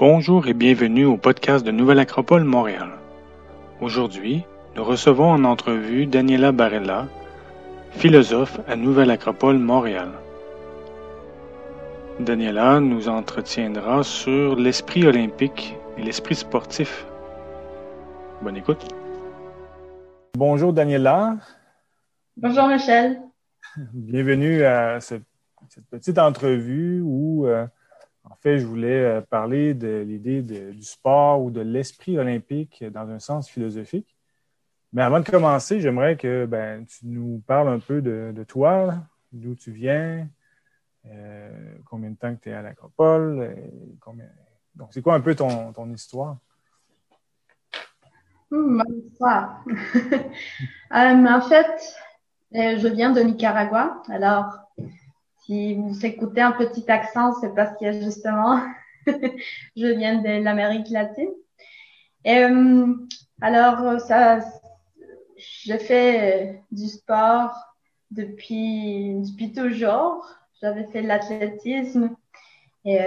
Bonjour et bienvenue au podcast de Nouvelle Acropole Montréal. Aujourd'hui, nous recevons en entrevue Daniela Barella, philosophe à Nouvelle Acropole Montréal. Daniela nous entretiendra sur l'esprit olympique et l'esprit sportif. Bonne écoute. Bonjour Daniela. Bonjour Michel. Bienvenue à cette, petite entrevue où, euh, fait, je voulais euh, parler de l'idée du sport ou de l'esprit olympique dans un sens philosophique. Mais avant de commencer, j'aimerais que ben, tu nous parles un peu de, toi, d'où tu viens, euh, combien de temps que tu es à l'Acropole. Donc, c'est quoi un peu ton, histoire? Mon histoire. en fait, euh, je viens de Nicaragua. Alors, si vous écoutez un petit accent, c'est parce que justement, je viens de l'Amérique latine. Euh, alors, ça, je fais euh, du sport depuis, depuis toujours. J'avais fait de l'athlétisme et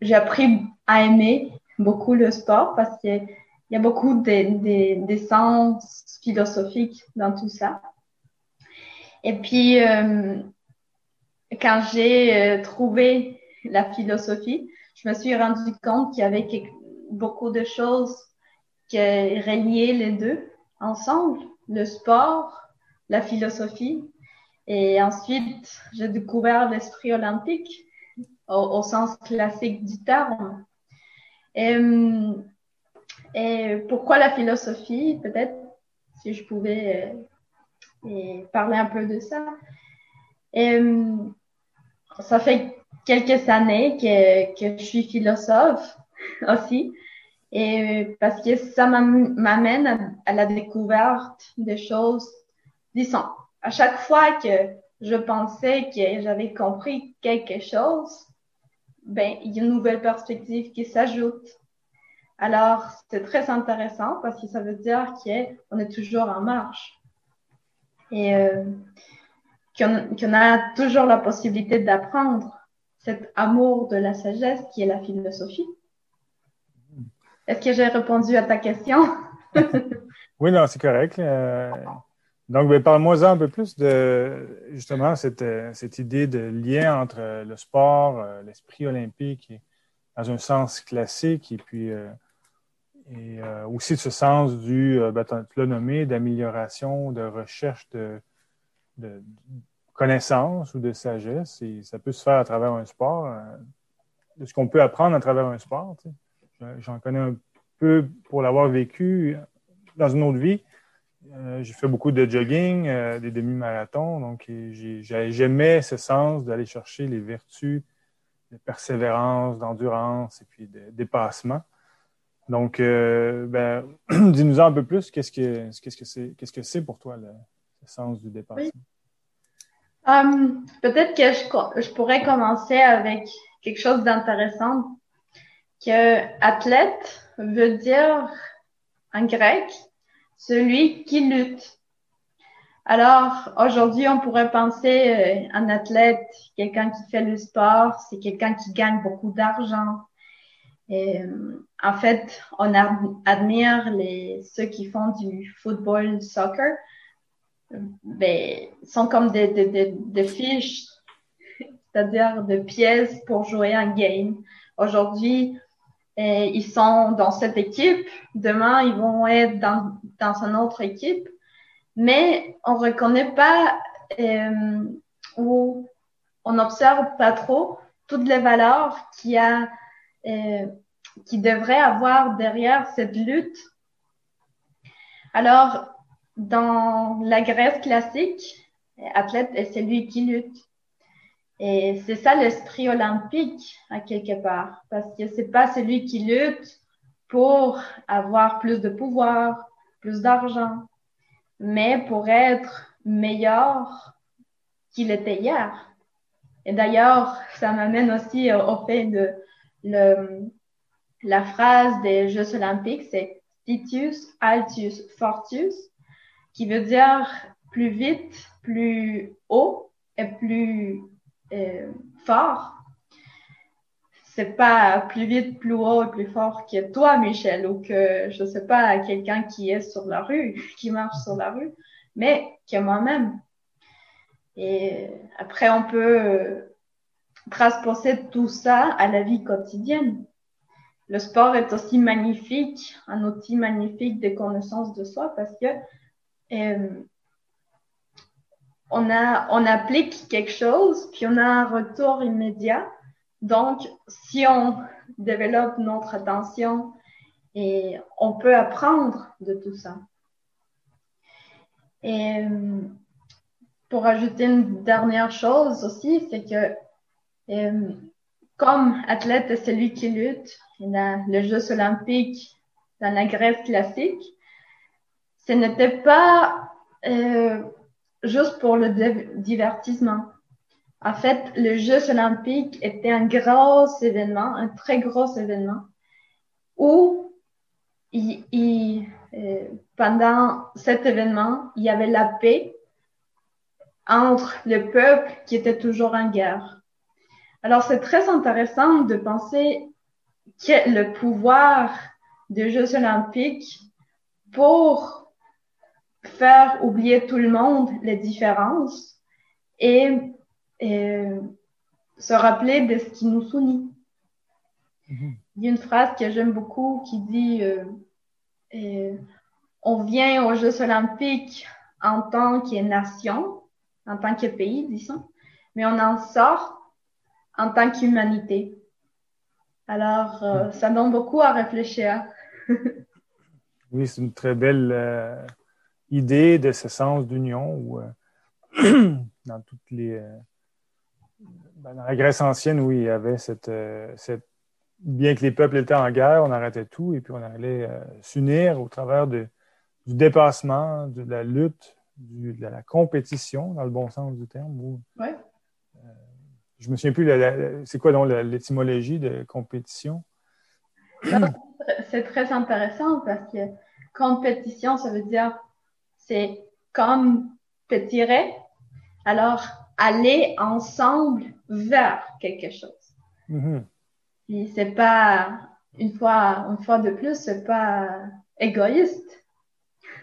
j'ai appris à aimer beaucoup le sport parce que il y a beaucoup d'essence philosophiques dans tout ça. Et puis, euh, quand j'ai euh, trouvé la philosophie, je me suis rendu compte qu'il y avait beaucoup de choses qui reliaient les deux ensemble, le sport, la philosophie. Et ensuite, j'ai découvert l'esprit olympique au, sens classique du terme. Et, euh, et pourquoi la philosophie Peut-être si je pouvais euh, parler un peu de ça. Euh, ça fait quelques années que, je suis philosophe aussi. Et parce que ça m'amène à, la découverte des choses. Disons, à chaque fois que je pensais que j'avais compris quelque chose, ben, il y a une nouvelle perspective qui s'ajoute. Alors, c'est très intéressant parce que ça veut dire qu'on est toujours en marche et euh, qu'on a toujours la possibilité d'apprendre cet amour de la sagesse qui est la philosophie. Est-ce que j'ai répondu à ta question? oui, non, c'est correct. Euh, donc, ben, parle-moi un peu plus de justement cette, cette, idée de lien entre le sport, euh, l'esprit olympique, dans un sens classique, et puis et euh, aussi de ce sens du, euh, ben, tu l'as nommé, d'amélioration, de recherche de, de, connaissance ou de sagesse. Et ça peut se faire à travers un sport, euh, de ce qu'on peut apprendre à travers un sport. J'en connais un peu pour l'avoir vécu dans une autre vie. j'ai fait beaucoup de jogging, des demi-marathons, donc j'aimais ce sens d'aller chercher les vertus de persévérance, d'endurance et puis de dépassement. Donc, euh, ben, dis-nous un peu plus, qu'est-ce que que c'est qu'est-ce que c'est pour toi le, sens du dépassement? Um, peut-être que je, je, pourrais commencer avec quelque chose d'intéressant. Que athlète veut dire en grec celui qui lutte. Alors aujourd'hui, on pourrait penser euh, un athlète, quelqu'un qui fait le sport, c'est quelqu'un qui gagne beaucoup d'argent, et, en fait, on admire les, ceux qui font du football, soccer. Ben, sont comme des, fiches, c'est-à-dire des pièces pour jouer un game. Aujourd'hui, eh, ils sont dans cette équipe. Demain, ils vont être dans, dans une autre équipe. Mais on reconnaît pas euh, ou on n'observe pas trop toutes les valeurs qu'il y a euh, qui devrait avoir derrière cette lutte. Alors, dans la Grèce classique, athlète est celui qui lutte. Et c'est ça l'esprit olympique, à quelque part, parce que c'est pas celui qui lutte pour avoir plus de pouvoir, plus d'argent, mais pour être meilleur qu'il était hier. Et d'ailleurs, ça m'amène aussi au fait de le, la phrase des Jeux olympiques, c'est Titus, Altius, Fortius, qui veut dire plus vite, plus haut et plus euh, fort. c'est pas plus vite, plus haut et plus fort que toi, Michel, ou que, je sais pas, quelqu'un qui est sur la rue, qui marche sur la rue, mais que moi-même. Et après, on peut transposer tout ça à la vie quotidienne. Le sport est aussi magnifique, un outil magnifique de connaissance de soi parce que on, a, on applique quelque chose, puis on a un retour immédiat. Donc, si on développe notre attention, et on peut apprendre de tout ça. Et pour ajouter une dernière chose aussi, c'est que comme athlète c'est celui qui lutte, dans les Jeux olympiques dans la Grèce classique, ce n'était pas euh, juste pour le divertissement. En fait, les Jeux olympiques étaient un gros événement, un très gros événement, où il, euh, pendant cet événement, il y avait la paix entre le peuple qui était toujours en guerre. Alors, c'est très intéressant de penser que le pouvoir des Jeux olympiques pour faire oublier tout le monde les différences et, se rappeler de ce qui nous unit. Mm-hmm. Il y a une phrase que j'aime beaucoup qui dit euh, euh, On vient aux Jeux olympiques en tant que nation, en tant que pays, disons, mais on en sort en tant qu'humanité. Alors, euh, ça donne beaucoup à réfléchir. oui, c'est une très belle euh, idée de ce sens d'union où, euh, dans toutes les. Ben, dans la Grèce ancienne, oui, il y avait cette, cette, Bien que les peuples étaient en guerre, on arrêtait tout et puis on allait s'unir au travers de, du dépassement, de la lutte, de la compétition, dans le bon sens du terme. Où, ouais je me souviens plus, c'est quoi donc l'étymologie de compétition? C'est très intéressant parce que compétition, ça veut dire c'est comme pétirer. Alors, aller ensemble vers quelque chose. Mm c'est pas, une fois, une fois de plus, c'est pas égoïste.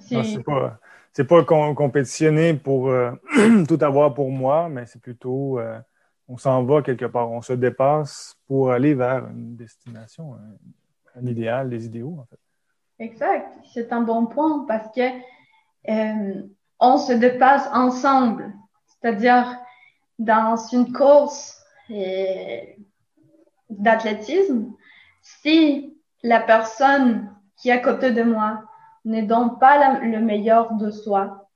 c'est pas, pas compétitionner pour euh, tout avoir pour moi, mais c'est plutôt euh, on s'en va quelque part, on se dépasse pour aller vers une destination, un, idéal, des idéaux en fait. Exact, c'est un bon point parce que euh, on se dépasse ensemble, c'est-à-dire dans une course d'athlétisme, si la personne qui est à côté de moi ne donne pas le meilleur de soi,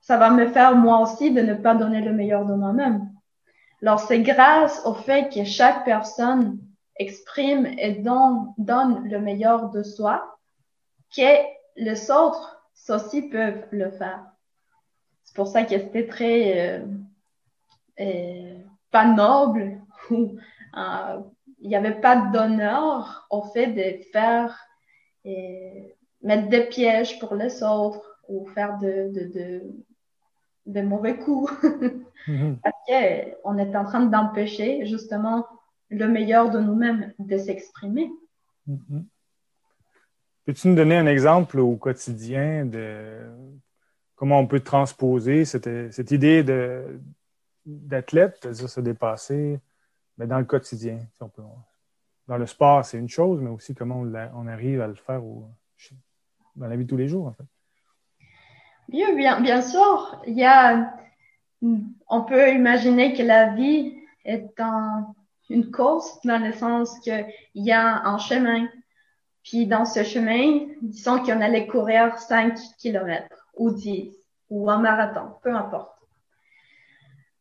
ça va me faire moi aussi de ne pas donner le meilleur de moi-même. Alors c'est grâce au fait que chaque personne exprime et donne, donne le meilleur de soi que les autres aussi peuvent le faire. C'est pour ça que c'était très euh, euh, pas noble ou euh, il n'y avait pas d'honneur au fait de faire mettre des pièges pour les autres ou faire de, de, de, mauvais coups. Mhm. Parce qu'on est en train d'empêcher justement le meilleur de nous-mêmes de s'exprimer. Mhm. Peux-tu nous donner un exemple au quotidien de comment on peut transposer cette, idée d'athlète, c'est-à-dire se dépasser, mais dans le quotidien? dans le sport, c'est une chose, mais aussi comment on, arrive à le faire dans la vie de tous les jours, en fait. Bien, sûr, on peut imaginer que la vie est une course dans le sens qu'il y a un chemin. Puis dans ce chemin, disons qu'on allait courir 5 kilomètres ou 10 ou un marathon, peu importe.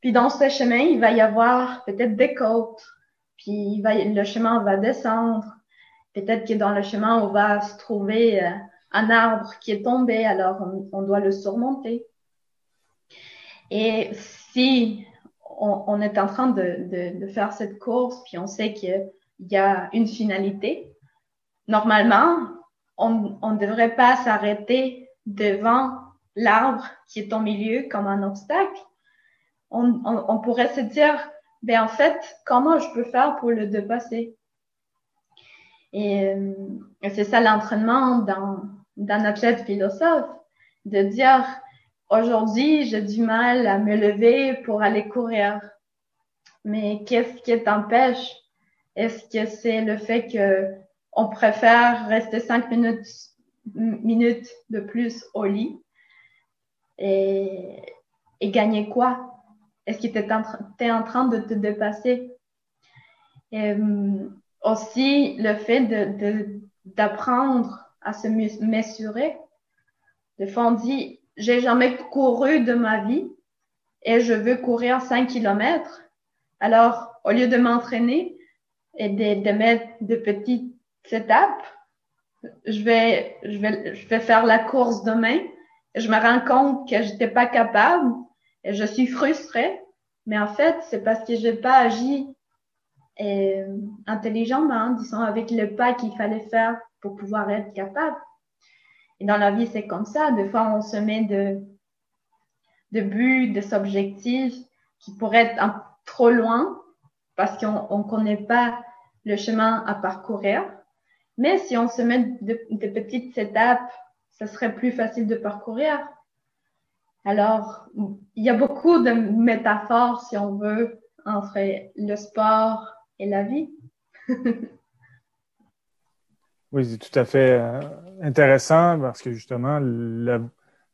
Puis dans ce chemin, il va y avoir peut-être des côtes, puis le chemin va descendre. Peut-être que dans le chemin, on va se trouver euh, un arbre qui est tombé, alors on, doit le surmonter. Et si on, est en train de, faire cette course, puis on sait qu'il y a une finalité, normalement, on ne devrait pas s'arrêter devant l'arbre qui est au milieu comme un obstacle. On, on, pourrait se dire, ben en fait, comment je peux faire pour le dépasser? Et, euh, c'est ça l'entraînement d'un athlète philosophe, de dire, aujourd'hui, j'ai du mal à me lever pour aller courir. Mais qu'est-ce qui t'empêche? Est-ce que c'est le fait que on préfère rester cinq minutes, minutes de plus au lit et, et gagner quoi? Est-ce que tu es, en train de te dépasser? Et, euh, aussi, le fait de, d'apprendre à se mesurer. Des fois, on dit, j'ai jamais couru de ma vie et je veux courir 5 kilomètres. Alors, au lieu de m'entraîner et de, de mettre de petites étapes, je vais, je vais, je vais faire la course demain. Et je me rends compte que j'étais pas capable et je suis frustrée. Mais en fait, c'est parce que j'ai pas agi euh, intelligemment, disons, avec le pas qu'il fallait faire pour pouvoir être capable. Et dans la vie, c'est comme ça. Des fois, on se met de, de buts, des objectifs qui pourraient être un, trop loin parce qu'on ne connaît pas le chemin à parcourir. Mais si on se met de, de petites étapes, ça serait plus facile de parcourir. Alors, il y a beaucoup de métaphores, si on veut, entre le sport et la vie. oui, c'est tout à fait euh, intéressant parce que justement,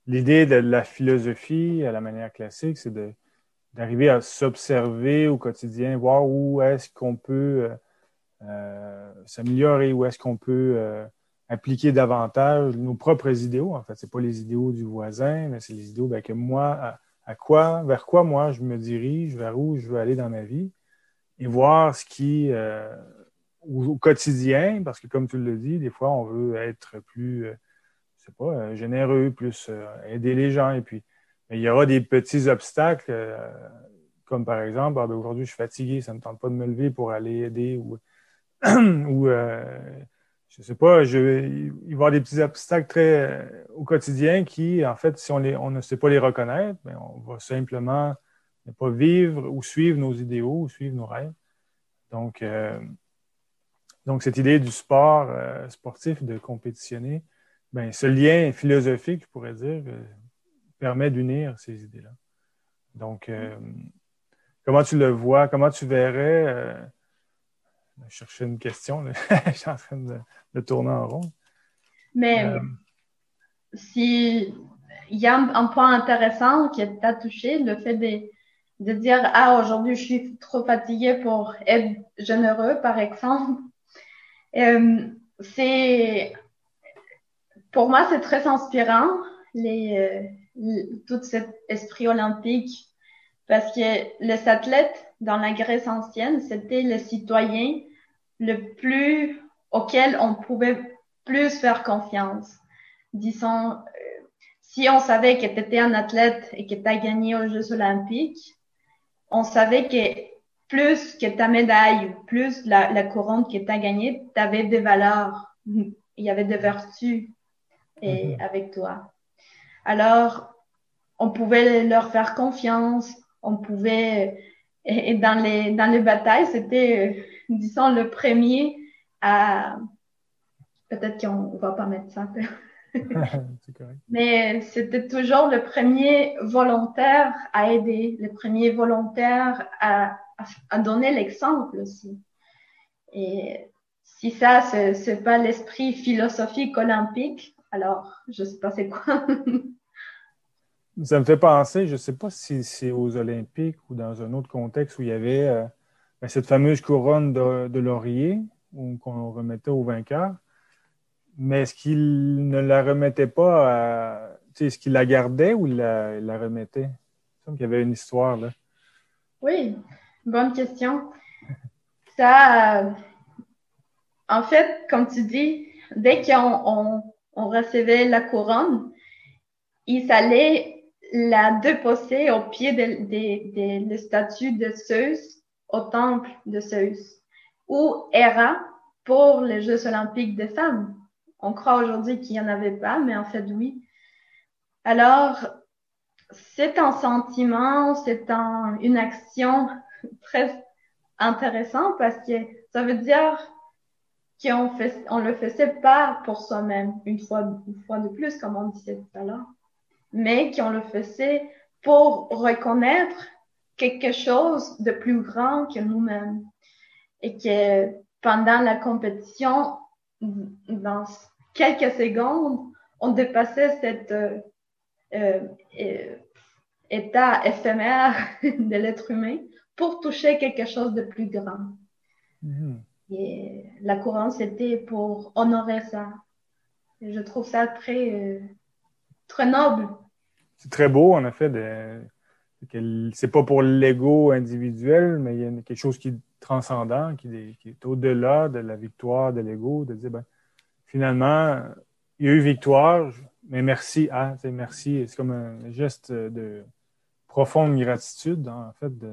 l'idée de la philosophie à la manière classique, c'est d'arriver à s'observer au quotidien, voir où est-ce qu'on peut euh, s'améliorer, où est-ce qu'on peut appliquer davantage nos propres idéaux. En fait, c'est pas les idéaux du voisin, mais c'est les idéaux ben, que moi, à, quoi, vers quoi moi je me dirige, vers où je veux aller dans ma vie, et voir ce qui, euh, au, quotidien, parce que comme tu le dis, des fois on veut être plus, euh, je sais pas, euh, généreux, plus aider les gens, et puis il y aura des petits obstacles, comme par exemple, ah, ben, aujourd'hui je suis fatigué, ça ne me tente pas de me lever pour aller aider ou, ou je sais pas, il va y avoir des petits obstacles très euh, au quotidien qui, en fait, si on, ne sait pas les reconnaître, mais on va simplement ne pas vivre ou suivre nos idéaux ou suivre nos rêves. Donc, euh, donc cette idée du sport euh, sportif, de compétitionner, ben, ce lien philosophique, je pourrais dire, permet d'unir ces idées-là. Donc, comment tu le vois, comment tu verrais je cherchais une question. je suis en train de, tourner en rond. Mais euh, si il y a un, point intéressant qui t'a touché, le fait de, de dire Ah, aujourd'hui, je suis trop fatiguée pour être généreux, par exemple. Euh, c'est pour moi, c'est très inspirant, les, euh, tout cet esprit olympique, parce que les athlètes dans la Grèce ancienne, c'était les citoyens le plus auquel on pouvait plus faire confiance. Disons, euh, si on savait que tu étais un athlète et que tu as gagné aux Jeux olympiques, on savait que plus que ta médaille plus la, la couronne que tu as gagnée, tu avais des valeurs, il y avait des vertus et, mm-hmm. avec toi. Alors, on pouvait leur faire confiance, on pouvait, et, dans les, dans les batailles, c'était disons, le premier à... Peut-être qu'on va pas mettre ça. Mais c'était toujours le premier volontaire à aider, le premier volontaire à, à, donner l'exemple aussi. Et si ça, c'est pas l'esprit philosophique olympique, alors je sais pas c'est quoi. ça me fait penser, je sais pas si c'est aux Olympiques ou dans un autre contexte où il y avait euh, ben, cette fameuse couronne de, laurier qu'on remettait au vainqueur. Mais est-ce qu'il ne la remettait pas. Est-ce qu'il la gardait ou il la, la remettait? Il semble qu'il y avait une histoire là. Oui, bonne question. Ça, euh, en fait, comme tu dis, dès qu'on on, recevait la couronne, il fallait la déposer au pied de, de, statue de Zeus au temple de Zeus, ou Hera pour les Jeux olympiques des femmes. On croit aujourd'hui qu'il n'y en avait pas, mais en fait, oui. Alors, c'est un sentiment, c'est un, une action très intéressant parce que ça veut dire qu'on fait, on le faisait pas pour soi-même, une fois, une fois de plus, comme on disait tout à l'heure, mais qu'on le faisait pour reconnaître quelque chose de plus grand que nous-mêmes. Et que pendant la compétition, dans quelques secondes, on dépassait cet euh, euh, état éphémère de l'être humain pour toucher quelque chose de plus grand. Mm-hmm. Et la couronne, c'était pour honorer ça. Je trouve ça très, euh, très noble. C'est très beau, en effet, de, c'est pas pour l'ego individuel, mais il y a quelque chose qui est transcendant, qui est, au-delà de la victoire de l'ego, de dire, ben, finalement, il y a eu victoire, mais merci à, merci. C'est comme un geste de profonde gratitude, en fait. De,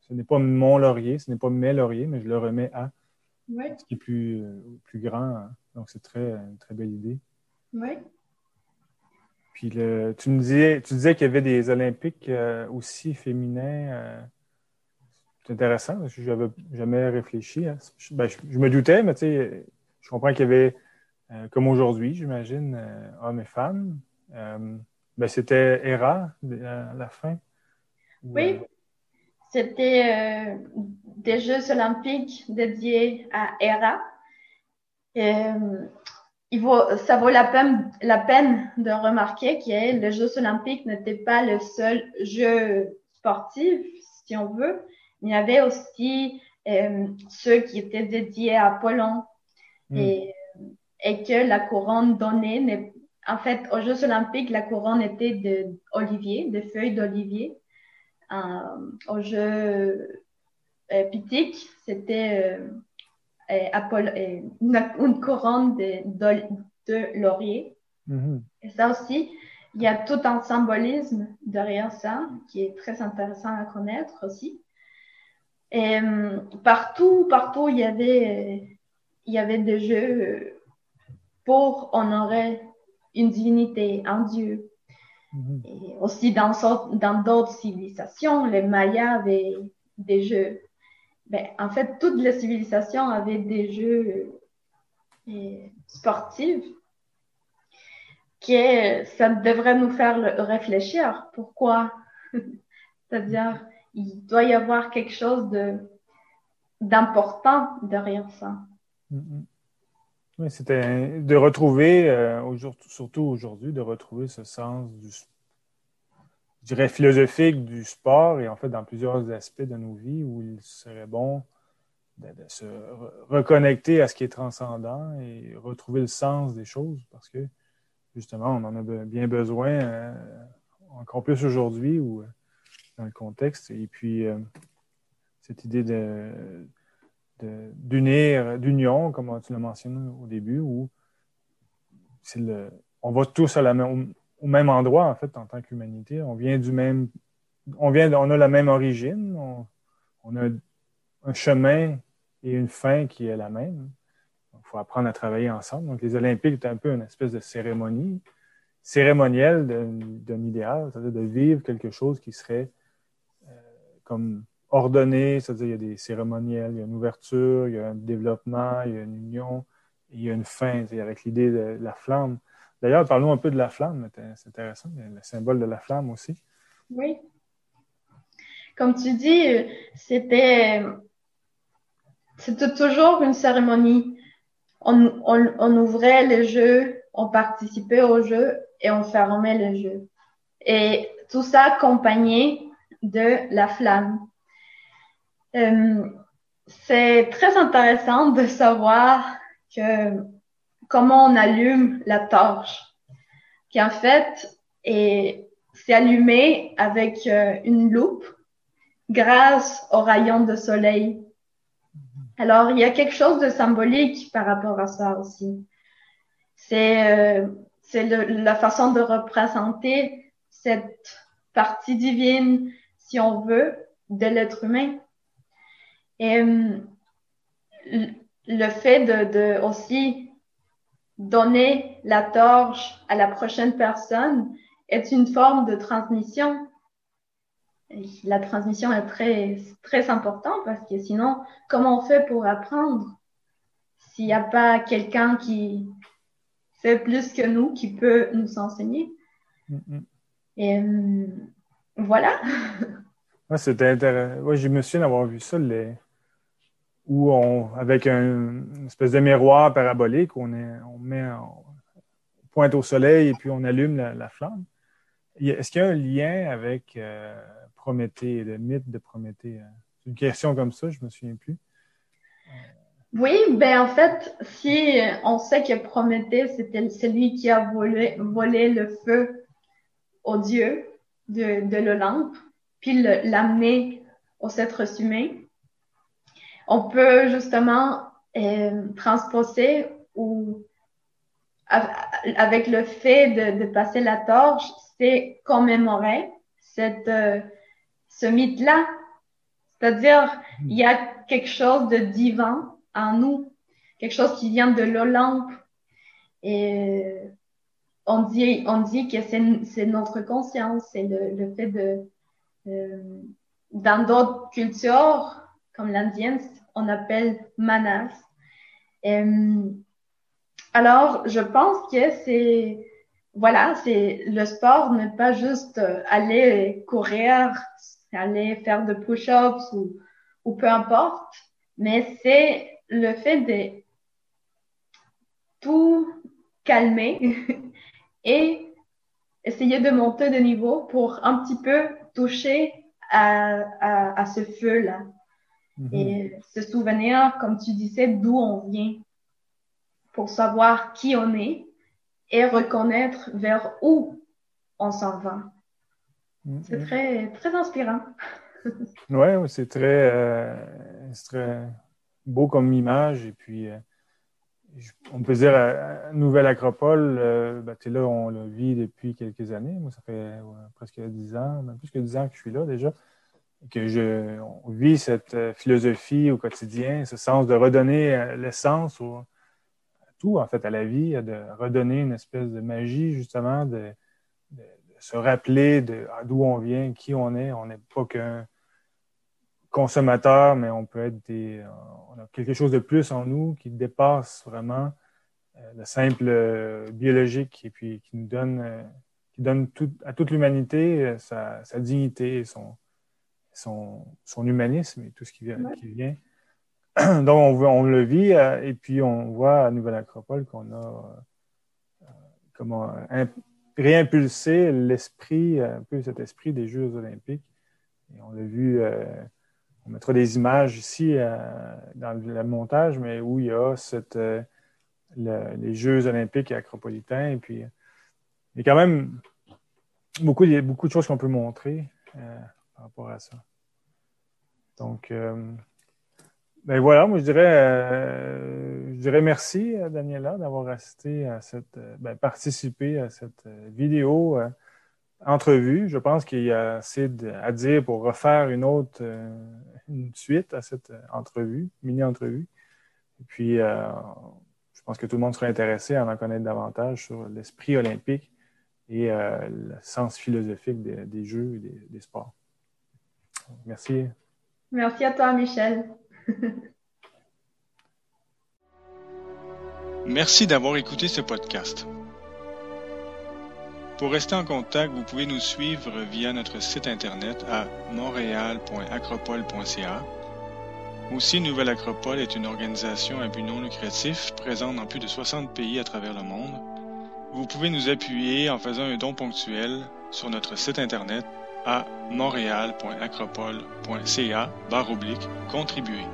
ce n'est pas mon laurier, ce n'est pas mes lauriers, mais je le remets à ce qui est plus, plus grand. Donc, c'est très, une très belle idée. Oui. Puis le, tu me disais, tu disais qu'il y avait des Olympiques euh, aussi féminins. Euh, c'est intéressant, je n'avais jamais réfléchi. Ben, je, me doutais, mais tu sais, je comprends qu'il y avait, euh, comme aujourd'hui, j'imagine, hommes et femmes. ben, c'était Hera à la fin. Oui, c'était des Jeux olympiques dédiés à Hera il vaut, ça vaut la peine, la peine de remarquer que les Jeux olympiques n'étaient pas le seul jeu sportif, si on veut. Il y avait aussi euh, ceux qui étaient dédiés à Apollon hmm. et, et que la couronne donnée, en fait, aux Jeux olympiques, la couronne était de olivier, de feuilles d'olivier. Euh, aux Jeux euh, c'était euh, une, une, couronne de, de, laurier. Mm-hmm. Et ça aussi, il y a tout un symbolisme derrière ça qui est très intéressant à connaître aussi. Et euh, partout, partout, il y avait, il y avait des jeux pour honorer une divinité, un dieu. Mm-hmm. Et aussi dans, dans d'autres civilisations, les Mayas avaient des jeux ben, en fait, toutes les civilisations avaient des jeux euh, sportifs que ça devrait nous faire réfléchir. Pourquoi? C'est-à-dire, il doit y avoir quelque chose de d'important derrière ça. Mm-hmm. Oui, c'était de retrouver, euh, surtout aujourd'hui, de retrouver ce sens du, je dirais, philosophique du sport et en fait dans plusieurs aspects de nos vies où il serait bon de, se reconnecter à ce qui est transcendant et retrouver le sens des choses parce que justement, on en a bien besoin, euh, encore plus aujourd'hui ou euh, dans le contexte. Et puis, euh, cette idée de, d'unir, d'union, comme tu l'as mentionné au début, où le, on va tous à la même, au même endroit, en fait, en tant qu'humanité. On vient du même. On, vient, on a la même origine, on, a un chemin et une fin qui est la même. Il faut apprendre à travailler ensemble. Donc, les Olympiques, c'est un peu une espèce de cérémonie cérémonielle d'un idéal, c'est-à-dire de vivre quelque chose qui serait euh, comme ordonné, c'est-à-dire il y a des cérémoniels, il y a une ouverture, il y a un développement, il y a une union, il y a une fin, avec l'idée de la flamme. D'ailleurs, parlons un peu de la flamme. C'est intéressant, le symbole de la flamme aussi. Oui. Comme tu dis, c'était, c'était toujours une cérémonie. On, ouvrait les jeux, on participait au jeu et on fermait le jeu. Et tout ça accompagné de la flamme. Euh, c'est très intéressant de savoir que comment on allume la torche, qui en fait est, c'est allumé avec euh, une loupe grâce au rayon de soleil. Alors, il y a quelque chose de symbolique par rapport à ça aussi. C'est euh, la façon de représenter cette partie divine, si on veut, de l'être humain. Et euh, le fait de aussi donner la torche à la prochaine personne est une forme de transmission. la transmission est très, très importante parce que sinon, comment on fait pour apprendre? S'il n'y a pas quelqu'un qui sait plus que nous, qui peut nous enseigner? Mm-hmm. Et euh, voilà. ouais, c'était intéressant. Ouais, je me souviens d'avoir vu ça, les... où on, avec un, une espèce de miroir parabolique, on, on met, on pointe au soleil et puis on allume la, flamme. Est-ce qu'il y a un lien avec euh, Prométhée, le mythe de Prométhée? Euh? Une question comme ça, je ne me souviens plus. Oui, ben en fait, si on sait que Prométhée, c'était celui qui a volé, le feu au Dieu de, de l'Olympe, puis l'amener au être humain, on peut justement euh, transposer ou avec le fait de, de passer la torche, c'est commémorer cette, euh, ce mythe-là. C'est-à-dire, il y a quelque chose de divin en nous, quelque chose qui vient de l'Olympe. Et on dit, on dit que c'est notre conscience, c'est le, le, fait de, euh, dans d'autres cultures, comme l'indienne, on appelle manas. Euh, alors, je pense que c'est, voilà, c'est le sport n'est pas juste euh, aller courir, aller faire de push-ups ou, ou peu importe, mais c'est le fait de tout calmer et essayer de monter de niveau pour un petit peu toucher à, ce feu-là. Et se souvenir, comme tu disais, d'où on vient? Pour savoir qui on est et reconnaître vers où on s'en va. Mm-hmm. C'est très, très inspirant. oui, c'est très, euh, très beau comme image. Et puis, euh, on peut dire, à Nouvelle Acropole, euh, ben, là, on le vit depuis quelques années. Moi, ça fait presque dix ans, même plus que dix ans que je suis là déjà. Que je, vit cette euh, philosophie au quotidien, ce sens de redonner euh, l'essence à tout, en fait, à la vie, de redonner une espèce de magie, justement, de, se rappeler d'où on vient, qui on est. On n'est pas qu'un consommateur, mais on peut être des, on a quelque chose de plus en nous qui dépasse vraiment euh, le simple biologique et puis qui nous donne, qui donne tout, à toute l'humanité sa, sa, dignité, son, son, son, humanisme et tout ce qui vient. Qui vient. Donc, on, on, le vit et puis on voit à Nouvelle Acropole qu'on a comment réimpulsé l'esprit, un peu cet esprit des Jeux olympiques. Et on l'a vu on mettra des images ici euh, dans le, montage, mais où il y a cette, euh, les Jeux olympiques et acropolitains. Et puis, il y a quand même beaucoup, beaucoup de choses qu'on peut montrer euh, par rapport à ça. Donc, ben voilà, moi je dirais, je dirais merci à Daniela d'avoir assisté à cette, ben, participé à cette vidéo entrevue. Je pense qu'il y a assez à dire pour refaire une autre, une suite à cette euh, entrevue, mini-entrevue. Et puis, euh, je pense que tout le monde sera intéressé à en connaître davantage sur l'esprit olympique et euh, le sens philosophique des, jeux et des, sports. Merci. Merci à toi, Michel. Merci d'avoir écouté ce podcast. Pour rester en contact, vous pouvez nous suivre via notre site internet à montréal.acropole.ca. Aussi, Nouvelle Acropole est une organisation à but non lucratif présente dans plus de 60 pays à travers le monde. Vous pouvez nous appuyer en faisant un don ponctuel sur notre site internet à montréal.acropole.ca contribuer.